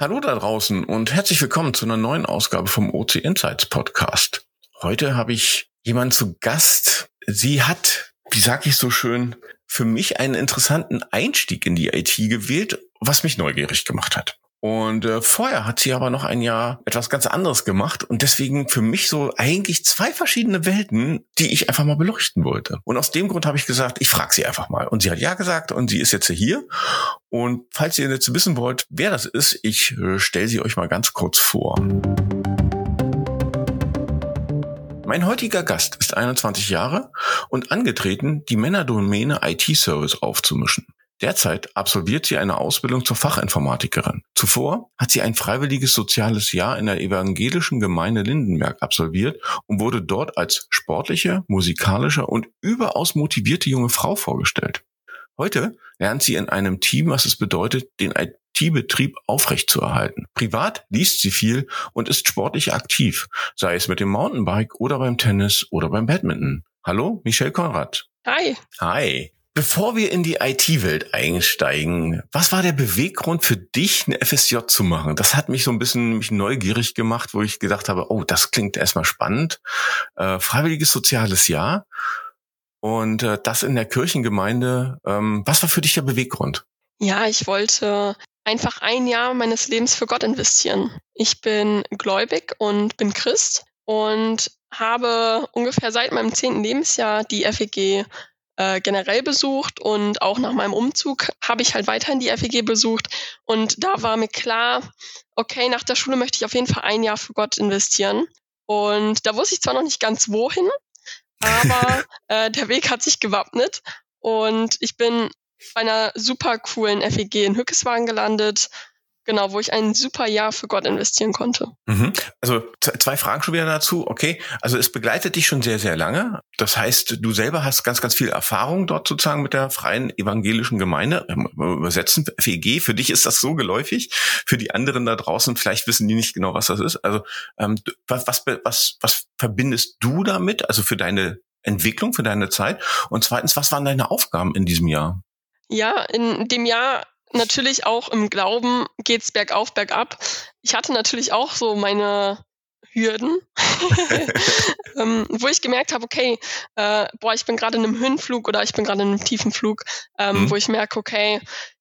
Hallo da draußen und herzlich willkommen zu einer neuen Ausgabe vom OC Insights Podcast. Heute habe ich jemanden zu Gast. Sie hat, wie sag ich so schön, für mich einen interessanten Einstieg in die IT gewählt, was mich neugierig gemacht hat. Und äh, vorher hat sie aber noch ein Jahr etwas ganz anderes gemacht und deswegen für mich so eigentlich zwei verschiedene Welten, die ich einfach mal beleuchten wollte. Und aus dem Grund habe ich gesagt, ich frage sie einfach mal. Und sie hat ja gesagt und sie ist jetzt hier. Und falls ihr jetzt wissen wollt, wer das ist, ich äh, stelle sie euch mal ganz kurz vor. Mein heutiger Gast ist 21 Jahre und angetreten, die Männerdomäne IT-Service aufzumischen. Derzeit absolviert sie eine Ausbildung zur Fachinformatikerin. Zuvor hat sie ein freiwilliges soziales Jahr in der evangelischen Gemeinde Lindenberg absolviert und wurde dort als sportliche, musikalische und überaus motivierte junge Frau vorgestellt. Heute lernt sie in einem Team, was es bedeutet, den IT-Betrieb aufrechtzuerhalten. Privat liest sie viel und ist sportlich aktiv, sei es mit dem Mountainbike oder beim Tennis oder beim Badminton. Hallo, Michelle Konrad. Hi. Hi. Bevor wir in die IT-Welt einsteigen, was war der Beweggrund für dich, eine FSJ zu machen? Das hat mich so ein bisschen mich neugierig gemacht, wo ich gedacht habe, oh, das klingt erstmal spannend. Äh, freiwilliges soziales Jahr und äh, das in der Kirchengemeinde. Ähm, was war für dich der Beweggrund? Ja, ich wollte einfach ein Jahr meines Lebens für Gott investieren. Ich bin gläubig und bin Christ und habe ungefähr seit meinem zehnten Lebensjahr die FEG äh, generell besucht und auch nach meinem Umzug habe ich halt weiterhin die FEG besucht und da war mir klar, okay, nach der Schule möchte ich auf jeden Fall ein Jahr für Gott investieren und da wusste ich zwar noch nicht ganz wohin, aber äh, der Weg hat sich gewappnet und ich bin bei einer super coolen FEG in Hückeswagen gelandet, Genau, wo ich ein super Jahr für Gott investieren konnte. Mhm. Also zwei Fragen schon wieder dazu. Okay, also es begleitet dich schon sehr, sehr lange. Das heißt, du selber hast ganz, ganz viel Erfahrung dort sozusagen mit der freien evangelischen Gemeinde. Ähm, übersetzen FEG, für dich ist das so geläufig. Für die anderen da draußen, vielleicht wissen die nicht genau, was das ist. Also ähm, was, was, was, was verbindest du damit? Also für deine Entwicklung, für deine Zeit? Und zweitens, was waren deine Aufgaben in diesem Jahr? Ja, in dem Jahr natürlich auch im Glauben geht's bergauf, bergab. Ich hatte natürlich auch so meine Hürden, ähm, wo ich gemerkt habe, okay, äh, boah, ich bin gerade in einem Höhenflug oder ich bin gerade in einem tiefen Flug, ähm, mhm. wo ich merke, okay,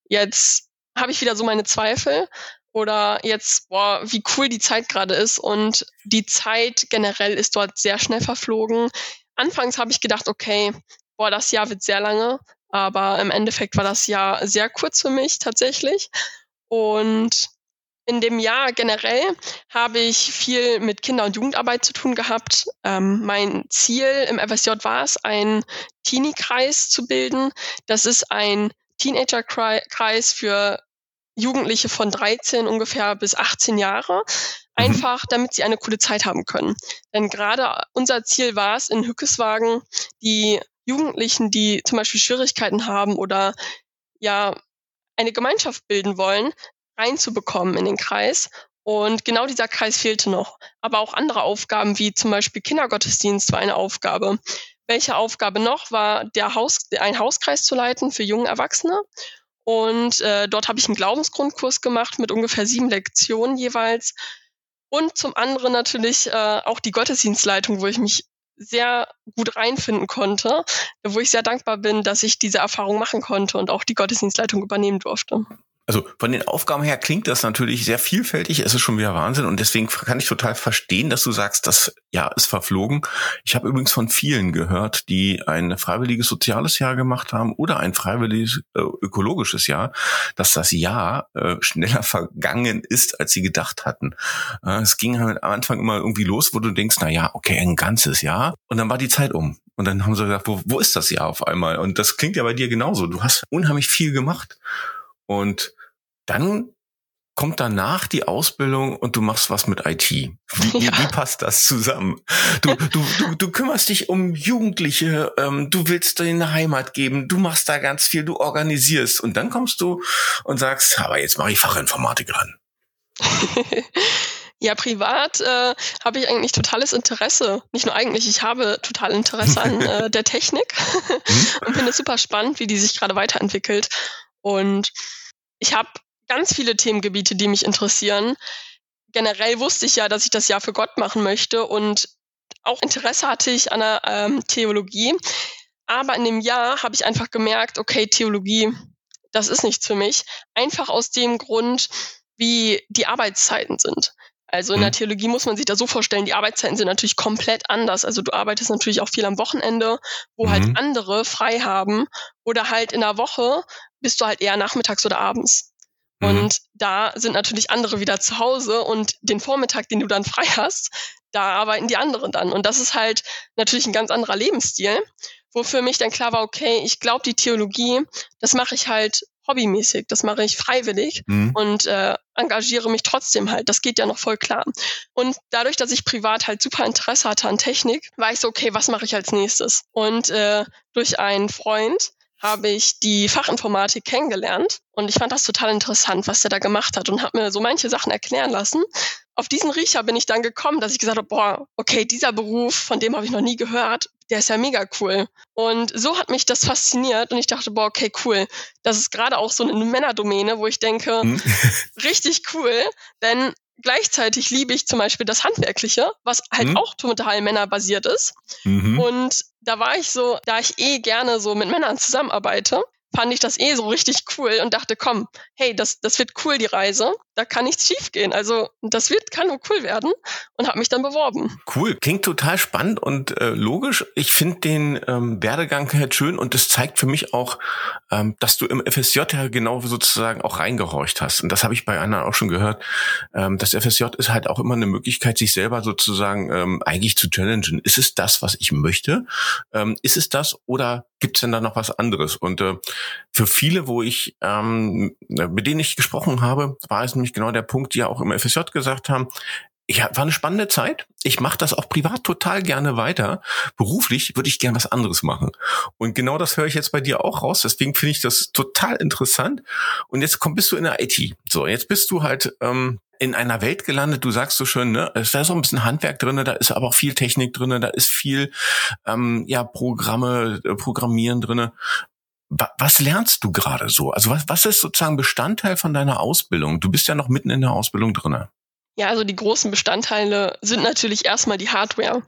jetzt habe ich wieder so meine Zweifel oder jetzt, boah, wie cool die Zeit gerade ist und die Zeit generell ist dort sehr schnell verflogen. Anfangs habe ich gedacht, okay, boah, das Jahr wird sehr lange, aber im Endeffekt war das Jahr sehr kurz für mich tatsächlich. Und in dem Jahr generell habe ich viel mit Kinder- und Jugendarbeit zu tun gehabt. Ähm, mein Ziel im FSJ war es, einen Teenie-Kreis zu bilden. Das ist ein Teenager-Kreis für Jugendliche von 13 ungefähr bis 18 Jahre. Mhm. Einfach, damit sie eine coole Zeit haben können. Denn gerade unser Ziel war es, in Hückeswagen die Jugendlichen, die zum Beispiel Schwierigkeiten haben oder ja eine Gemeinschaft bilden wollen, reinzubekommen in den Kreis. Und genau dieser Kreis fehlte noch. Aber auch andere Aufgaben wie zum Beispiel Kindergottesdienst war eine Aufgabe. Welche Aufgabe noch war, der Haus, ein Hauskreis zu leiten für junge Erwachsene. Und äh, dort habe ich einen Glaubensgrundkurs gemacht mit ungefähr sieben Lektionen jeweils. Und zum anderen natürlich äh, auch die Gottesdienstleitung, wo ich mich sehr gut reinfinden konnte, wo ich sehr dankbar bin, dass ich diese Erfahrung machen konnte und auch die Gottesdienstleitung übernehmen durfte. Also von den Aufgaben her klingt das natürlich sehr vielfältig. Es ist schon wieder Wahnsinn und deswegen kann ich total verstehen, dass du sagst, das Jahr ist verflogen. Ich habe übrigens von vielen gehört, die ein freiwilliges soziales Jahr gemacht haben oder ein freiwilliges äh, ökologisches Jahr, dass das Jahr äh, schneller vergangen ist, als sie gedacht hatten. Äh, es ging halt am Anfang immer irgendwie los, wo du denkst, na ja, okay, ein ganzes Jahr und dann war die Zeit um. Und dann haben sie gesagt, wo, wo ist das Jahr auf einmal? Und das klingt ja bei dir genauso. Du hast unheimlich viel gemacht. Und dann kommt danach die Ausbildung und du machst was mit IT. Wie, ja. wie passt das zusammen? Du, du, du, du kümmerst dich um Jugendliche, ähm, du willst denen eine Heimat geben, du machst da ganz viel, du organisierst und dann kommst du und sagst, aber jetzt mache ich Fachinformatik ran. Ja, privat äh, habe ich eigentlich totales Interesse. Nicht nur eigentlich, ich habe total Interesse an äh, der Technik mhm. und finde es super spannend, wie die sich gerade weiterentwickelt. Und ich habe ganz viele Themengebiete, die mich interessieren. Generell wusste ich ja, dass ich das Jahr für Gott machen möchte und auch Interesse hatte ich an der ähm, Theologie. Aber in dem Jahr habe ich einfach gemerkt, okay, Theologie, das ist nichts für mich. Einfach aus dem Grund, wie die Arbeitszeiten sind. Also in der mhm. Theologie muss man sich da so vorstellen, die Arbeitszeiten sind natürlich komplett anders. Also du arbeitest natürlich auch viel am Wochenende, wo halt mhm. halt andere frei haben. Oder halt in der Woche bist du halt eher nachmittags oder abends. Mhm. Und da sind natürlich andere wieder zu Hause und den Vormittag, den du dann frei hast, da arbeiten die anderen dann. Und das ist halt natürlich ein ganz anderer Lebensstil, wo für mich dann klar war, okay, ich glaube, die Theologie, das mache ich halt hobbymäßig, das mache ich freiwillig mhm. und äh, engagiere mich trotzdem halt. Das geht ja noch voll klar. Und dadurch, dass ich privat halt super Interesse hatte an Technik, war ich so, okay, was mache ich als nächstes? Und äh, durch einen Freund habe ich die Fachinformatik kennengelernt und ich fand das total interessant, was der da gemacht hat und habe mir so manche Sachen erklären lassen. Auf diesen Riecher bin ich dann gekommen, dass ich gesagt habe, boah, okay, dieser Beruf, von dem habe ich noch nie gehört, der ist ja mega cool. Und so hat mich das fasziniert und ich dachte, boah, okay, cool. Das ist gerade auch so eine Männerdomäne, wo ich denke, hm. richtig cool, denn gleichzeitig liebe ich zum Beispiel das Handwerkliche, was halt hm. auch total männerbasiert ist. Mhm. Und da war ich so, da ich eh gerne so mit Männern zusammenarbeite, fand ich das eh so richtig cool und dachte, komm, hey, das, das wird cool, die Reise. Da kann nichts schiefgehen. Also das wird, kann nur cool werden und habe mich dann beworben. Cool, klingt total spannend und äh, logisch. Ich finde den ähm, Werdegang halt schön und das zeigt für mich auch, ähm, dass du im FSJ ja genau sozusagen auch reingehorcht hast. Und das habe ich bei anderen auch schon gehört. Ähm, das FSJ ist halt auch immer eine Möglichkeit, sich selber sozusagen ähm, eigentlich zu challengen. Ist es das, was ich möchte? Ähm, ist es das oder gibt es denn da noch was anderes? Und äh, für viele, wo ich, ähm, mit denen ich gesprochen habe, war es nämlich genau der Punkt, die ja auch im FSJ gesagt haben, ja, war eine spannende Zeit. Ich mache das auch privat total gerne weiter. Beruflich würde ich gern was anderes machen. Und genau das höre ich jetzt bei dir auch raus. Deswegen finde ich das total interessant. Und jetzt komm, bist du in der IT. So, jetzt bist du halt ähm, in einer Welt gelandet, du sagst so schön, ne, da ist so ein bisschen Handwerk drinne, da ist aber auch viel Technik drinne, da ist viel ähm, ja Programme, äh, Programmieren drinne. Was lernst du gerade so? Also was, was ist sozusagen Bestandteil von deiner Ausbildung? Du bist ja noch mitten in der Ausbildung drinne. Ja, also die großen Bestandteile sind natürlich erstmal die Hardware.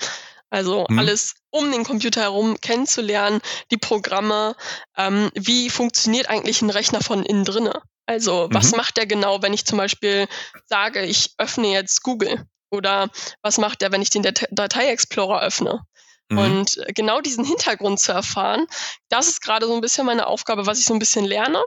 Also hm. alles um den Computer herum kennenzulernen, die Programme, ähm, wie funktioniert eigentlich ein Rechner von innen drinne? Also was mhm. macht der genau, wenn ich zum Beispiel sage, ich öffne jetzt Google? Oder was macht der, wenn ich den Datei Explorer öffne? Mhm. Und äh, genau diesen Hintergrund zu erfahren, das ist gerade so ein bisschen meine Aufgabe, was ich so ein bisschen lerne.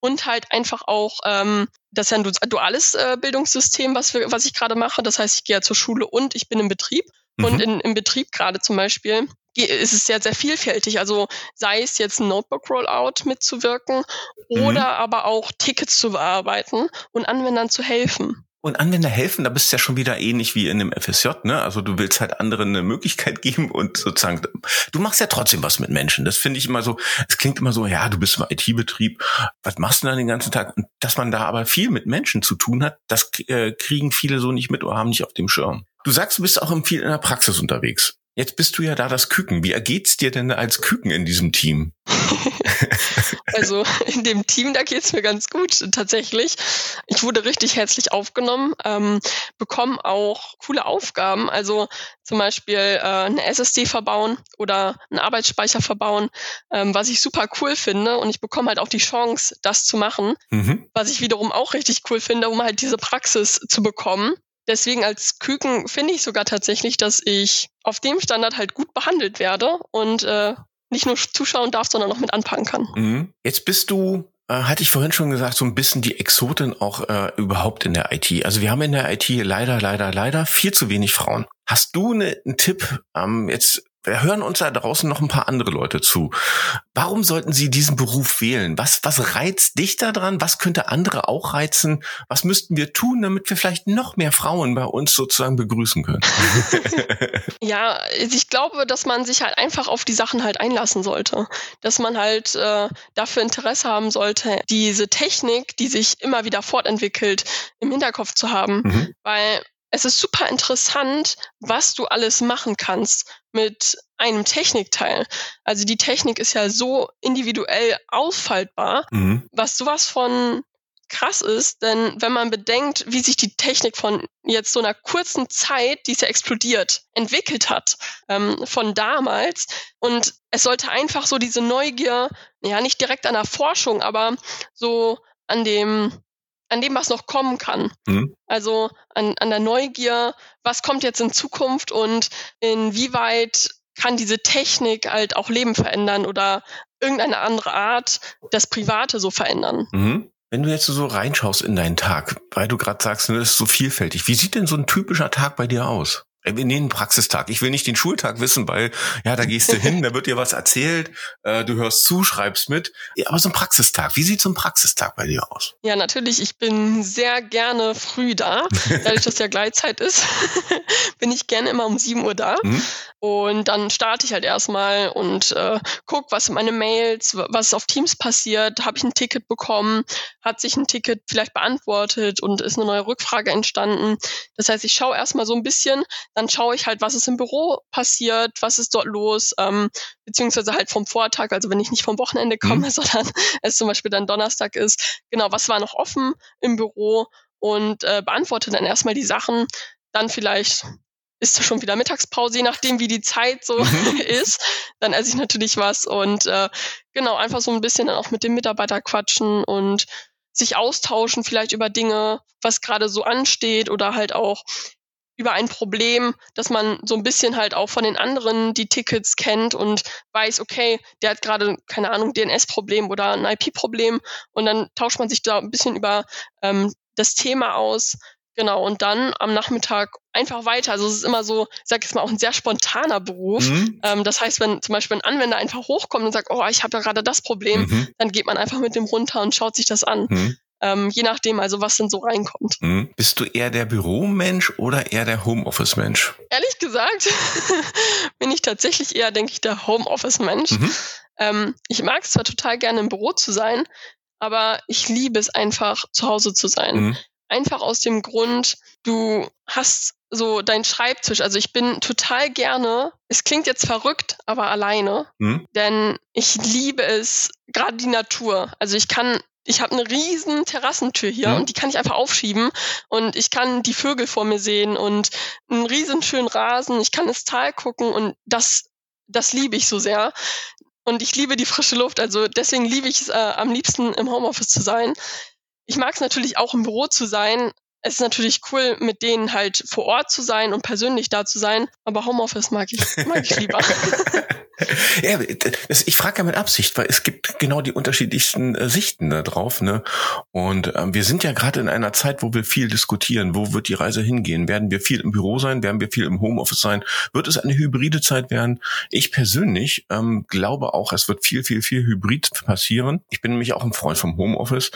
Und halt einfach auch, ähm, das ist ja ein duales äh, Bildungssystem, was, wir, was ich gerade mache. Das heißt, ich gehe ja zur Schule und ich bin im Betrieb. Mhm. Und in, im Betrieb gerade zum Beispiel ist es sehr, sehr vielfältig. Also sei es jetzt ein Notebook-Rollout mitzuwirken mhm. oder aber auch Tickets zu bearbeiten und Anwendern zu helfen. Und Anwender helfen, da bist du ja schon wieder ähnlich wie in dem FSJ, ne? Also du willst halt anderen eine Möglichkeit geben und sozusagen, du machst ja trotzdem was mit Menschen. Das finde ich immer so, es klingt immer so, ja, du bist im IT-Betrieb, was machst du dann den ganzen Tag? Und dass man da aber viel mit Menschen zu tun hat, das äh, kriegen viele so nicht mit oder haben nicht auf dem Schirm. Du sagst, du bist auch viel in der Praxis unterwegs. Jetzt bist du ja da das Küken. Wie ergeht's dir denn als Küken in diesem Team? also in dem Team, da geht's mir ganz gut tatsächlich. Ich wurde richtig herzlich aufgenommen, ähm, bekomme auch coole Aufgaben, also zum Beispiel äh, eine SSD verbauen oder einen Arbeitsspeicher verbauen, ähm, was ich super cool finde und ich bekomme halt auch die Chance, das zu machen, mhm. was ich wiederum auch richtig cool finde, um halt diese Praxis zu bekommen. Deswegen als Küken finde ich sogar tatsächlich, dass ich auf dem Standard halt gut behandelt werde und äh, nicht nur zuschauen darf, sondern auch mit anpacken kann. Mhm. Jetzt bist du äh, hatte ich vorhin schon gesagt, so ein bisschen die Exotin auch äh, überhaupt in der IT. Also wir haben in der IT leider, leider, leider viel zu wenig Frauen. Hast du ne, einen Tipp, ähm, jetzt wir hören uns da draußen noch ein paar andere Leute zu. Warum sollten sie diesen Beruf wählen? Was, was reizt dich daran? Was könnte andere auch reizen? Was müssten wir tun, damit wir vielleicht noch mehr Frauen bei uns sozusagen begrüßen können? ja, ich glaube, dass man sich halt einfach auf die Sachen halt einlassen sollte. Dass man halt äh, dafür Interesse haben sollte, diese Technik, die sich immer wieder fortentwickelt, im Hinterkopf zu haben. Mhm. Weil es ist super interessant, was du alles machen kannst mit einem Technikteil. Also die Technik ist ja so individuell ausfaltbar, mhm. was sowas von krass ist, denn wenn man bedenkt, wie sich die Technik von jetzt so einer kurzen Zeit, die ist ja explodiert, entwickelt hat, ähm, von damals. Und es sollte einfach so diese Neugier, ja, nicht direkt an der Forschung, aber so an dem, an dem, was noch kommen kann. Mhm. Also an, an der Neugier, was kommt jetzt in Zukunft und inwieweit kann diese Technik halt auch Leben verändern oder irgendeine andere Art das Private so verändern. Mhm. Wenn du jetzt so reinschaust in deinen Tag, weil du gerade sagst, ne, das ist so vielfältig, wie sieht denn so ein typischer Tag bei dir aus? Äh, wir nehmen Praxistag. Ich will nicht den Schultag wissen, weil ja, da gehst du hin, da wird dir was erzählt, äh, du hörst zu, schreibst mit. Ja, aber so ein Praxistag, wie sieht so ein Praxistag bei dir aus? Ja, natürlich, ich bin sehr gerne früh da. Dadurch, dass ja Gleitzeit ist, bin ich gerne immer um 7 Uhr da. Mhm. Und dann starte ich halt erstmal und äh, guck, was meine Mails, was auf Teams passiert, habe ich ein Ticket bekommen, hat sich ein Ticket vielleicht beantwortet und ist eine neue Rückfrage entstanden. Das heißt, ich schaue erstmal so ein bisschen, dann schaue ich halt, was ist im Büro passiert, was ist dort los, ähm, beziehungsweise halt vom Vortag, also wenn ich nicht vom Wochenende komme, mhm. sondern es zum Beispiel dann Donnerstag ist, genau, was war noch offen im Büro und äh, beantworte dann erstmal die Sachen, dann vielleicht ist schon wieder Mittagspause, je nachdem, wie die Zeit so mhm. ist. Dann esse ich natürlich was und äh, genau, einfach so ein bisschen dann auch mit dem Mitarbeiter quatschen und sich austauschen, vielleicht über Dinge, was gerade so ansteht oder halt auch über ein Problem, dass man so ein bisschen halt auch von den anderen die Tickets kennt und weiß, okay, der hat gerade, keine Ahnung, DNS-Problem oder ein IP-Problem und dann tauscht man sich da ein bisschen über ähm, das Thema aus, Genau, und dann am Nachmittag einfach weiter. Also es ist immer so, ich sag jetzt mal, auch ein sehr spontaner Beruf. Mhm. Ähm, das heißt, wenn zum Beispiel ein Anwender einfach hochkommt und sagt, oh, ich habe ja gerade das Problem, mhm. dann geht man einfach mit dem runter und schaut sich das an. Mhm. Ähm, je nachdem, also was denn so reinkommt. Mhm. Bist du eher der Büromensch oder eher der Homeoffice-Mensch? Ehrlich gesagt bin ich tatsächlich eher, denke ich, der Homeoffice-Mensch. Mhm. Ähm, ich mag es zwar total gerne im Büro zu sein, aber ich liebe es einfach, zu Hause zu sein. Mhm. Einfach aus dem Grund, du hast so dein Schreibtisch. Also ich bin total gerne, es klingt jetzt verrückt, aber alleine. Mhm. Denn ich liebe es, gerade die Natur. Also ich kann ich habe eine riesen Terrassentür hier ja. und die kann ich einfach aufschieben und ich kann die Vögel vor mir sehen und einen riesen schönen Rasen, ich kann das Tal gucken und das, das liebe ich so sehr. Und ich liebe die frische Luft, also deswegen liebe ich es äh, am liebsten im Homeoffice zu sein. Ich mag es natürlich auch im Büro zu sein. Es ist natürlich cool, mit denen halt vor Ort zu sein und persönlich da zu sein, aber Homeoffice mag ich, mag ich lieber. ja, das, ich frage ja mit Absicht, weil es gibt genau die unterschiedlichsten äh, Sichten da drauf. Ne? Und ähm, wir sind ja gerade in einer Zeit, wo wir viel diskutieren. Wo wird die Reise hingehen? Werden wir viel im Büro sein? Werden wir viel im Homeoffice sein? Wird es eine hybride Zeit werden? Ich persönlich ähm, glaube auch, es wird viel, viel, viel hybrid passieren. Ich bin nämlich auch ein Freund vom Homeoffice.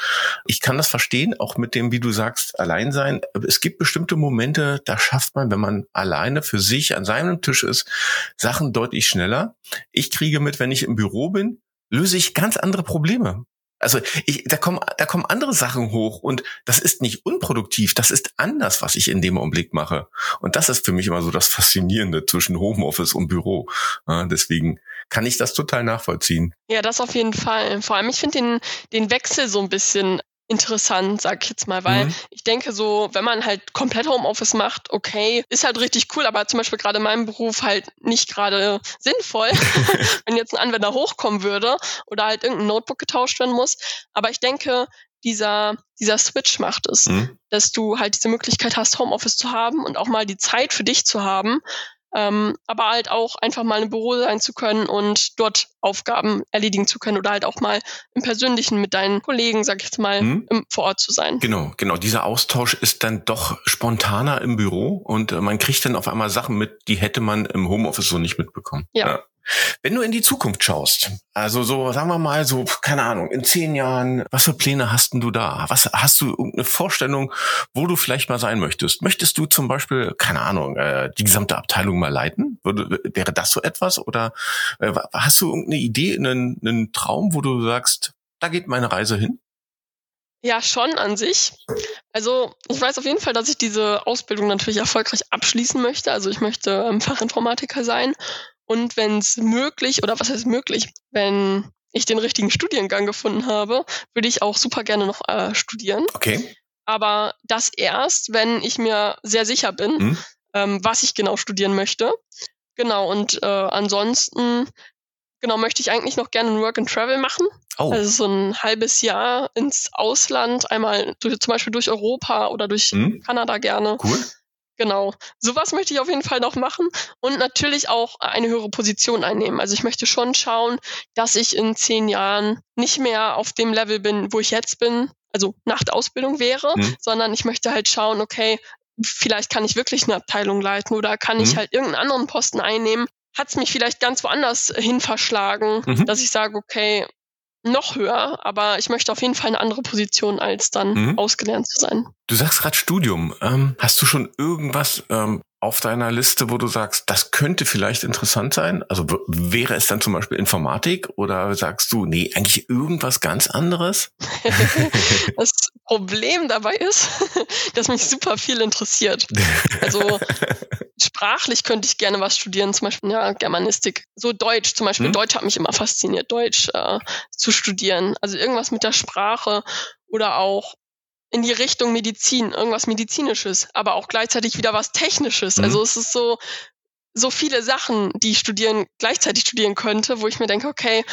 Ich kann das verstehen, auch mit dem, wie du sagst, allein sein. Es gibt bestimmte Momente, da schafft man, wenn man alleine für sich an seinem Tisch ist, Sachen deutlich schneller. Ich kriege mit, wenn ich im Büro bin, löse ich ganz andere Probleme. Also ich, da kommen da kommen andere Sachen hoch und das ist nicht unproduktiv, das ist anders, was ich in dem Augenblick mache. Und das ist für mich immer so das Faszinierende zwischen Homeoffice und Büro. Ja, deswegen kann ich das total nachvollziehen. Ja, das auf jeden Fall. Vor allem, ich finde den, den Wechsel so ein bisschen interessant, sag ich jetzt mal, weil mhm. ich denke so, wenn man halt komplett Homeoffice macht, okay, ist halt richtig cool, aber zum Beispiel gerade in meinem Beruf halt nicht gerade sinnvoll, wenn jetzt ein Anwender hochkommen würde oder halt irgendein Notebook getauscht werden muss. Aber ich denke, dieser, dieser Switch macht es, mhm. dass du halt diese Möglichkeit hast, Homeoffice zu haben und auch mal die Zeit für dich zu haben, ähm, aber halt auch einfach mal im Büro sein zu können und dort Aufgaben erledigen zu können oder halt auch mal im Persönlichen mit deinen Kollegen, sag ich jetzt mal, hm? im, vor Ort zu sein. Genau, genau. Dieser Austausch ist dann doch spontaner im Büro und äh, man kriegt dann auf einmal Sachen mit, die hätte man im Homeoffice so nicht mitbekommen. ja. ja. Wenn du in die Zukunft schaust, also so, sagen wir mal, so, keine Ahnung, in zehn Jahren, was für Pläne hast denn du da? Was hast du irgendeine Vorstellung, wo du vielleicht mal sein möchtest? Möchtest du zum Beispiel, keine Ahnung, äh, die gesamte Abteilung mal leiten? Würde, wäre das so etwas? Oder äh, hast du irgendeine Idee, einen, einen Traum, wo du sagst, da geht meine Reise hin? Ja, schon an sich. Also ich weiß auf jeden Fall, dass ich diese Ausbildung natürlich erfolgreich abschließen möchte. Also ich möchte ähm, Fachinformatiker sein und wenn es möglich, oder was heißt möglich, wenn ich den richtigen Studiengang gefunden habe, würde ich auch super gerne noch äh, studieren. Okay. Aber das erst, wenn ich mir sehr sicher bin, hm? ähm, was ich genau studieren möchte. Genau, und äh, ansonsten, genau, möchte ich eigentlich noch gerne ein Work and Travel machen. Oh. Also so ein halbes Jahr ins Ausland, einmal durch, zum Beispiel durch Europa oder durch hm? Kanada gerne. Cool. Genau. Sowas möchte ich auf jeden Fall noch machen und natürlich auch eine höhere Position einnehmen. Also ich möchte schon schauen, dass ich in zehn Jahren nicht mehr auf dem Level bin, wo ich jetzt bin, also nach der Ausbildung wäre, mhm. sondern ich möchte halt schauen, okay, vielleicht kann ich wirklich eine Abteilung leiten oder kann mhm. ich halt irgendeinen anderen Posten einnehmen. Hat es mich vielleicht ganz woanders hin verschlagen, mhm. dass ich sage, okay, noch höher, aber ich möchte auf jeden Fall eine andere Position, als dann mhm. ausgelernt zu sein. Du sagst gerade Studium. Ähm, hast du schon irgendwas ähm, auf deiner Liste, wo du sagst, das könnte vielleicht interessant sein? Also wäre es dann zum Beispiel Informatik oder sagst du, nee, eigentlich irgendwas ganz anderes? das Problem dabei ist, dass mich super viel interessiert. Also sprachlich könnte ich gerne was studieren, zum Beispiel ja, Germanistik. So Deutsch, zum Beispiel hm? Deutsch hat mich immer fasziniert, Deutsch äh, zu studieren. Also irgendwas mit der Sprache oder auch in die Richtung Medizin, irgendwas Medizinisches, aber auch gleichzeitig wieder was Technisches. Mhm. Also es ist so, so viele Sachen, die ich studieren, gleichzeitig studieren könnte, wo ich mir denke, okay,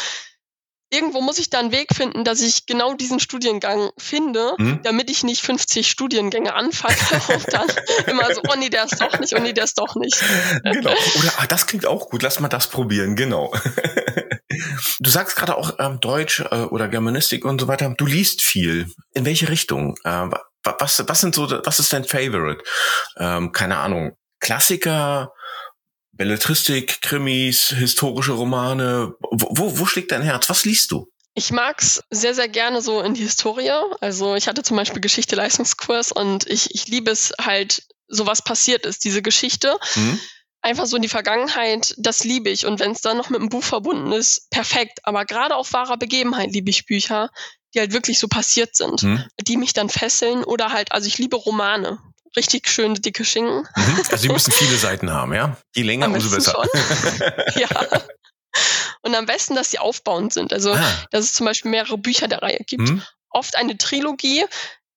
irgendwo muss ich da einen Weg finden, dass ich genau diesen Studiengang finde, mhm. damit ich nicht 50 Studiengänge anfange und dann immer so, oh nee, der ist doch nicht, oh nee, der ist doch nicht. Genau. Oder, ah, das klingt auch gut, lass mal das probieren, genau. Du sagst gerade auch ähm, Deutsch äh, oder Germanistik und so weiter. Du liest viel. In welche Richtung? Äh, was, was sind so, was ist dein Favorite? Ähm, keine Ahnung. Klassiker, Belletristik, Krimis, historische Romane. Wo, wo schlägt dein Herz? Was liest du? Ich mag's sehr, sehr gerne so in die Historie. Also ich hatte zum Beispiel Geschichte-Leistungskurs und ich, ich liebe es halt, so was passiert ist, diese Geschichte. Mhm einfach so in die Vergangenheit, das liebe ich. Und wenn es dann noch mit einem Buch verbunden ist, perfekt. Aber gerade auf wahrer Begebenheit liebe ich Bücher, die halt wirklich so passiert sind, mhm. die mich dann fesseln oder halt, also ich liebe Romane. Richtig schöne, dicke Schinken. Mhm. Also die müssen viele Seiten haben, ja? Je länger, am umso besser. ja. Und am besten, dass sie aufbauend sind. Also, ah. dass es zum Beispiel mehrere Bücher der Reihe gibt. Mhm. Oft eine Trilogie,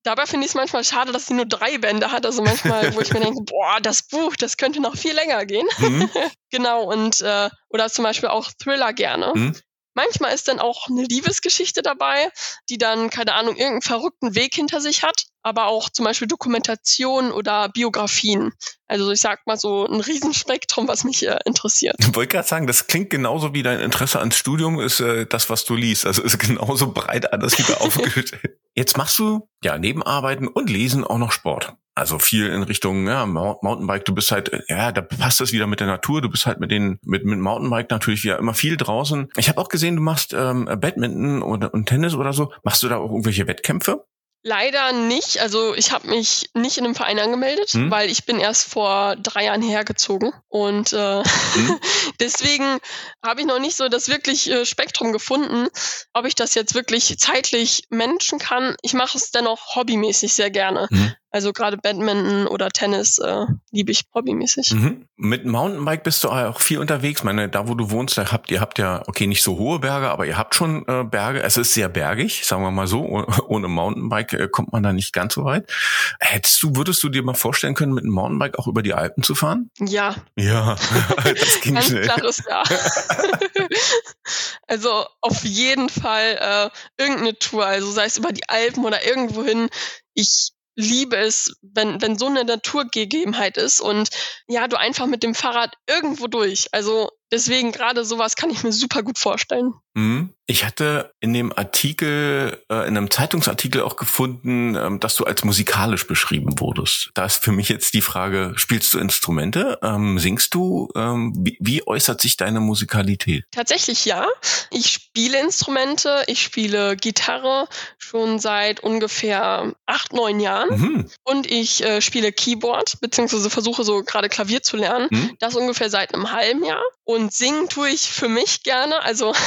Dabei finde ich es manchmal schade, dass sie nur drei Bände hat. Also manchmal, wo ich mir denke, boah, das Buch, das könnte noch viel länger gehen. Mhm. genau, und äh, oder zum Beispiel auch Thriller gerne. Mhm. Manchmal ist dann auch eine Liebesgeschichte dabei, die dann, keine Ahnung, irgendeinen verrückten Weg hinter sich hat, aber auch zum Beispiel Dokumentation oder Biografien. Also ich sag mal so ein Riesenspektrum, was mich äh, interessiert. Ich wollte gerade sagen, das klingt genauso wie dein Interesse ans Studium ist äh, das, was du liest. Also ist genauso breit alles wieder aufgestellt. Jetzt machst du ja neben Arbeiten und Lesen auch noch Sport. Also viel in Richtung ja, Mountainbike. Du bist halt, ja, da passt das wieder mit der Natur. Du bist halt mit den mit mit Mountainbike natürlich wieder immer viel draußen. Ich habe auch gesehen, du machst ähm, Badminton oder und Tennis oder so. Machst du da auch irgendwelche Wettkämpfe? Leider nicht. Also ich habe mich nicht in einem Verein angemeldet, hm? weil ich bin erst vor drei Jahren hergezogen. Und äh, hm? deswegen habe ich noch nicht so das wirklich äh, Spektrum gefunden, ob ich das jetzt wirklich zeitlich managen kann. Ich mache es dennoch hobbymäßig sehr gerne. Hm? Also gerade Badminton oder Tennis äh, liebe ich hobbymäßig. Mhm. Mit Mountainbike bist du auch viel unterwegs. Ich meine, da wo du wohnst, da habt ihr habt ja, okay, nicht so hohe Berge, aber ihr habt schon äh, Berge. Es ist sehr bergig, sagen wir mal so. Ohne Mountainbike äh, kommt man da nicht ganz so weit. Hättest du, würdest du dir mal vorstellen können, mit einem Mountainbike auch über die Alpen zu fahren? Ja. Ja, das ging ganz schnell. klares Ja. also auf jeden Fall äh, irgendeine Tour, also sei es über die Alpen oder irgendwohin. Ich liebe es, wenn, wenn so eine Naturgegebenheit ist und ja, du einfach mit dem Fahrrad irgendwo durch. Also deswegen gerade sowas kann ich mir super gut vorstellen. Mhm. Ich hatte in dem Artikel, äh, in einem Zeitungsartikel auch gefunden, ähm, dass du als musikalisch beschrieben wurdest. Da ist für mich jetzt die Frage, spielst du Instrumente? Ähm, singst du? Ähm, wie, wie äußert sich deine Musikalität? Tatsächlich ja. Ich spiele Instrumente. Ich spiele Gitarre schon seit ungefähr acht, neun Jahren. Mhm. Und ich äh, spiele Keyboard, beziehungsweise versuche so gerade Klavier zu lernen. Mhm. Das ungefähr seit einem halben Jahr. Und singen tue ich für mich gerne. Also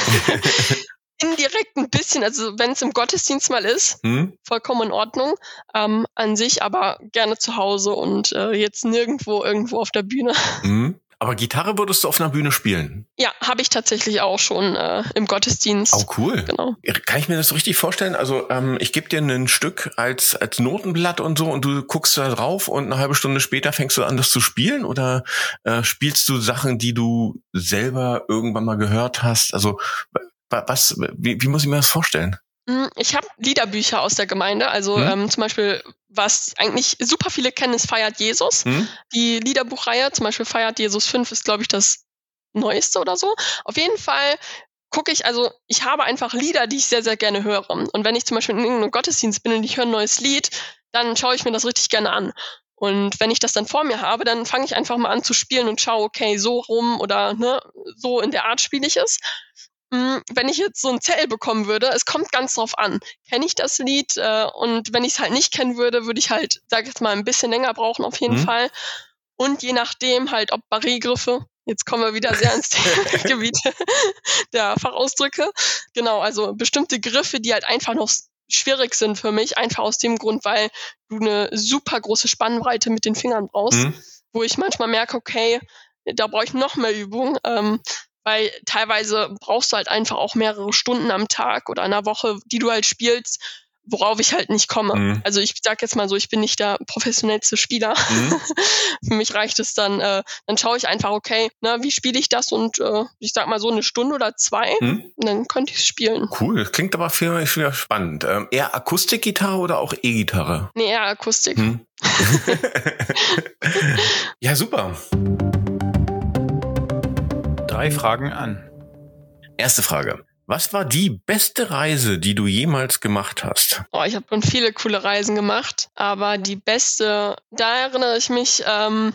indirekt ein bisschen, also wenn es im Gottesdienst mal ist, hm? vollkommen in Ordnung ähm, an sich, aber gerne zu Hause und äh, jetzt nirgendwo irgendwo auf der Bühne. Hm? Aber Gitarre würdest du auf einer Bühne spielen? Ja, habe ich tatsächlich auch schon äh, im Gottesdienst. Oh, cool. Genau. Kann ich mir das so richtig vorstellen? Also ähm, ich gebe dir ein Stück als, als Notenblatt und so und du guckst da drauf und eine halbe Stunde später fängst du an, das zu spielen? Oder äh, spielst du Sachen, die du selber irgendwann mal gehört hast? Also was, wie, wie muss ich mir das vorstellen? Hm, ich habe Liederbücher aus der Gemeinde, also hm. ähm, zum Beispiel, was eigentlich super viele kennen, ist Feiert Jesus. Hm. Die Liederbuchreihe, zum Beispiel Feiert Jesus 5 ist, glaube ich, das neueste oder so. Auf jeden Fall gucke ich, also ich habe einfach Lieder, die ich sehr, sehr gerne höre. Und wenn ich zum Beispiel in irgendeinem Gottesdienst bin und ich höre ein neues Lied, dann schaue ich mir das richtig gerne an. Und wenn ich das dann vor mir habe, dann fange ich einfach mal an zu spielen und schaue, okay, so rum oder ne, so in der Art spiele ich es. Hm, wenn ich jetzt so ein Zell bekommen würde, es kommt ganz drauf an. Kenne ich das Lied? Äh, und wenn ich es halt nicht kennen würde, würde ich halt, sag ich jetzt mal, ein bisschen länger brauchen auf jeden mhm. Fall. Und je nachdem halt, ob Barré-Griffe, jetzt kommen wir wieder sehr ins Gebiet der Fachausdrücke. Genau, also bestimmte Griffe, die halt einfach noch schwierig sind für mich, einfach aus dem Grund, weil du eine super große Spannbreite mit den Fingern brauchst, mhm. wo ich manchmal merke, okay, da brauche ich noch mehr Übung. Ähm, weil teilweise brauchst du halt einfach auch mehrere Stunden am Tag oder in einer Woche, die du halt spielst, worauf ich halt nicht komme. Mhm. Also ich sag jetzt mal so, ich bin nicht der professionellste Spieler. Mhm. Für mich reicht es dann, äh, dann schaue ich einfach, okay, ne, wie spiele ich das und äh, ich sag mal so eine Stunde oder zwei, mhm. und dann könnte ich es spielen. Cool, klingt aber mich wieder spannend. Ähm, eher Akustikgitarre oder auch E-Gitarre? Nee, eher Akustik. Mhm. ja, super drei Fragen an. Erste Frage. Was war die beste Reise, die du jemals gemacht hast? Oh, ich habe schon viele coole Reisen gemacht, aber die beste, da erinnere ich mich, ähm,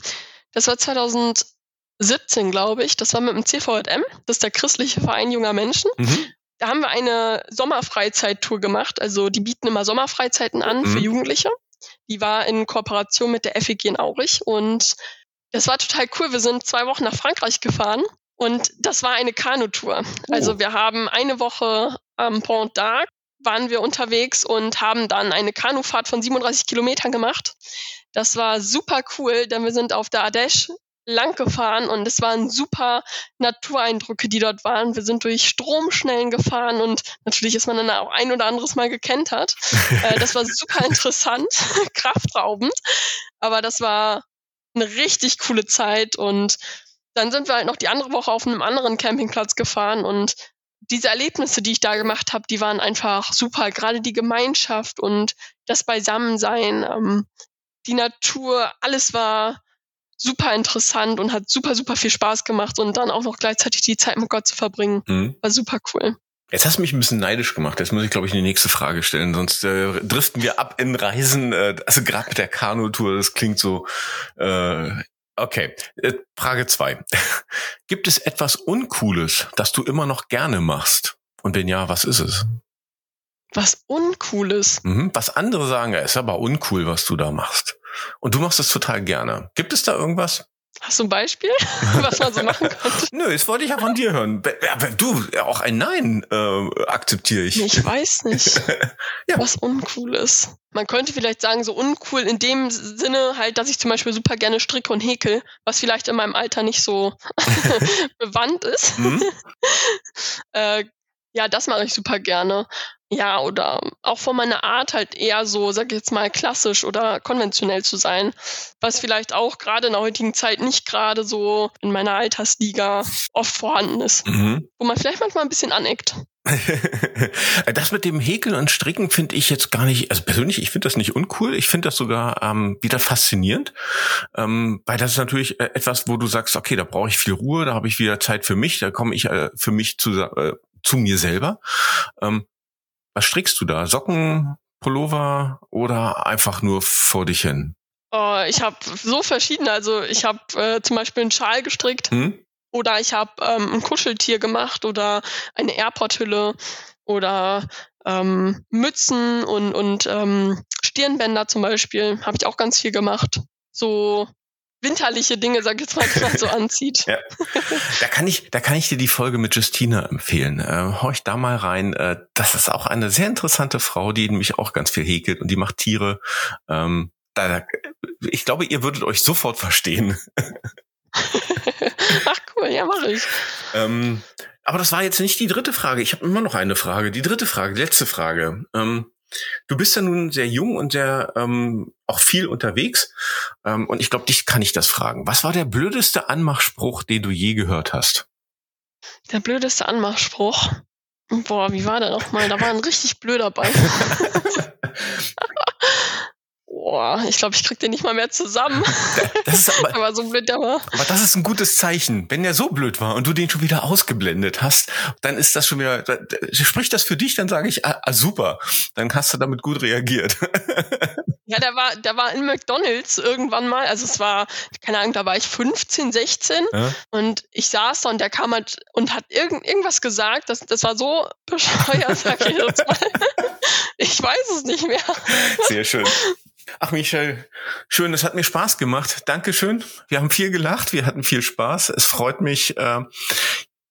das war 2017, glaube ich. Das war mit dem CVM, das ist der christliche Verein junger Menschen. Mhm. Da haben wir eine Sommerfreizeittour gemacht. Also die bieten immer Sommerfreizeiten an mhm. für Jugendliche. Die war in Kooperation mit der FEG in Aurich und das war total cool. Wir sind zwei Wochen nach Frankreich gefahren und das war eine Kanutour. Oh. Also wir haben eine Woche am Pont d'Arc waren wir unterwegs und haben dann eine Kanufahrt von 37 Kilometern gemacht. Das war super cool, denn wir sind auf der Ardèche lang gefahren und es waren super Natureindrücke, die dort waren. Wir sind durch Stromschnellen gefahren und natürlich ist man dann auch ein oder anderes Mal gekentert. äh, das war super interessant, kraftraubend, aber das war eine richtig coole Zeit und dann sind wir halt noch die andere Woche auf einem anderen Campingplatz gefahren und diese Erlebnisse, die ich da gemacht habe, die waren einfach super. Gerade die Gemeinschaft und das Beisammensein, ähm, die Natur, alles war super interessant und hat super, super viel Spaß gemacht und dann auch noch gleichzeitig die Zeit mit Gott zu verbringen, mhm. war super cool. Jetzt hast du mich ein bisschen neidisch gemacht. Jetzt muss ich, glaube ich, die nächste Frage stellen. Sonst äh, driften wir ab in Reisen. Äh, also gerade mit der Kanutour, das klingt so äh, Okay, äh, Frage zwei. Gibt es etwas Uncooles, das du immer noch gerne machst? Und wenn ja, was ist es? Was Uncooles? Mhm, was andere sagen, es ist aber uncool, was du da machst. Und du machst es total gerne. Gibt es da irgendwas? Hast du ein Beispiel, was man so machen könnte? Nö, das wollte ich ja von dir hören. Aber du, auch ein Nein äh, akzeptiere ich. Ich weiß nicht, ja. was uncool ist. Man könnte vielleicht sagen, so uncool in dem Sinne halt, dass ich zum Beispiel super gerne stricke und häkel, was vielleicht in meinem Alter nicht so bewandt ist. Mhm. äh, ja, das mache ich super gerne. Ja, oder auch von meiner Art halt eher so, sag ich jetzt mal, klassisch oder konventionell zu sein, was vielleicht auch gerade in der heutigen Zeit nicht gerade so in meiner Altersliga oft vorhanden ist, mhm. wo man vielleicht manchmal ein bisschen aneckt. das mit dem Häkeln und Stricken finde ich jetzt gar nicht, also persönlich, ich finde das nicht uncool, ich finde das sogar ähm, wieder faszinierend, ähm, weil das ist natürlich äh, etwas, wo du sagst, okay, da brauche ich viel Ruhe, da habe ich wieder Zeit für mich, da komme ich äh, für mich zu, äh, zu mir selber. Ähm, was strickst du da? Socken, Pullover oder einfach nur vor dich hin? Oh, ich habe so verschiedene. Also ich habe äh, zum Beispiel einen Schal gestrickt hm? oder ich habe ähm, ein Kuscheltier gemacht oder eine Airport-Hülle oder ähm, Mützen und, und ähm, Stirnbänder zum Beispiel habe ich auch ganz viel gemacht. So winterliche Dinge, sag ich jetzt mal, die man so anzieht. Ja. Da kann ich, da kann ich dir die Folge mit Justina empfehlen. Äh, horch da mal rein. Äh, das ist auch eine sehr interessante Frau, die nämlich auch ganz viel häkelt und die macht Tiere. Ähm, da, ich glaube, ihr würdet euch sofort verstehen. Ach cool, ja, mache ich. Ähm, aber das war jetzt nicht die dritte Frage. Ich habe immer noch eine Frage. Die dritte Frage, die letzte Frage. Ähm, du bist ja nun sehr jung und sehr ähm, auch viel unterwegs. Ähm, und ich glaube, dich kann ich das fragen. Was war der blödeste Anmachspruch, den du je gehört hast? Der blödeste Anmachspruch. Boah, wie war der nochmal? Da war ein richtig blöder bei. Boah, ich glaube, ich krieg den nicht mal mehr zusammen. Das ist aber, aber so blöd der war. aber das ist ein gutes Zeichen. Wenn der so blöd war und du den schon wieder ausgeblendet hast, dann ist das schon wieder, spricht das für dich, dann sage ich, ah, ah, super. Dann hast du damit gut reagiert. Ja, der war, der war in McDonalds irgendwann mal. Also es war, keine Ahnung, da war ich 15, 16 Ja? und ich saß da und der kam halt und hat irgend, irgendwas gesagt. Das, das war so bescheuert, sag ich jetzt mal. Ich weiß es nicht mehr. Sehr schön. Ach, Michel, schön, es hat mir Spaß gemacht. Dankeschön. Wir haben viel gelacht, wir hatten viel Spaß. Es freut mich, äh,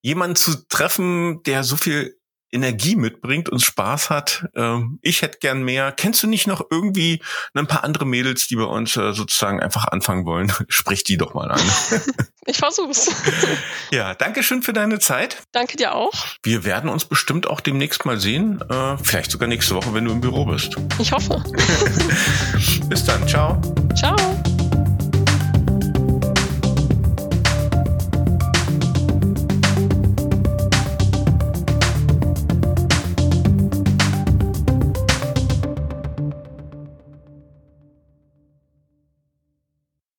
jemanden zu treffen, der so viel Energie mitbringt und Spaß hat. Ähm, ich hätte gern mehr. Kennst du nicht noch irgendwie ein paar andere Mädels, die bei uns äh, sozusagen einfach anfangen wollen? Sprich die doch mal an. Ich versuch's. ja, Dankeschön für deine Zeit. Danke dir auch. Wir werden uns bestimmt auch demnächst mal sehen. Äh, vielleicht sogar nächste Woche, wenn du im Büro bist. Ich hoffe. Bis dann. Ciao. Ciao.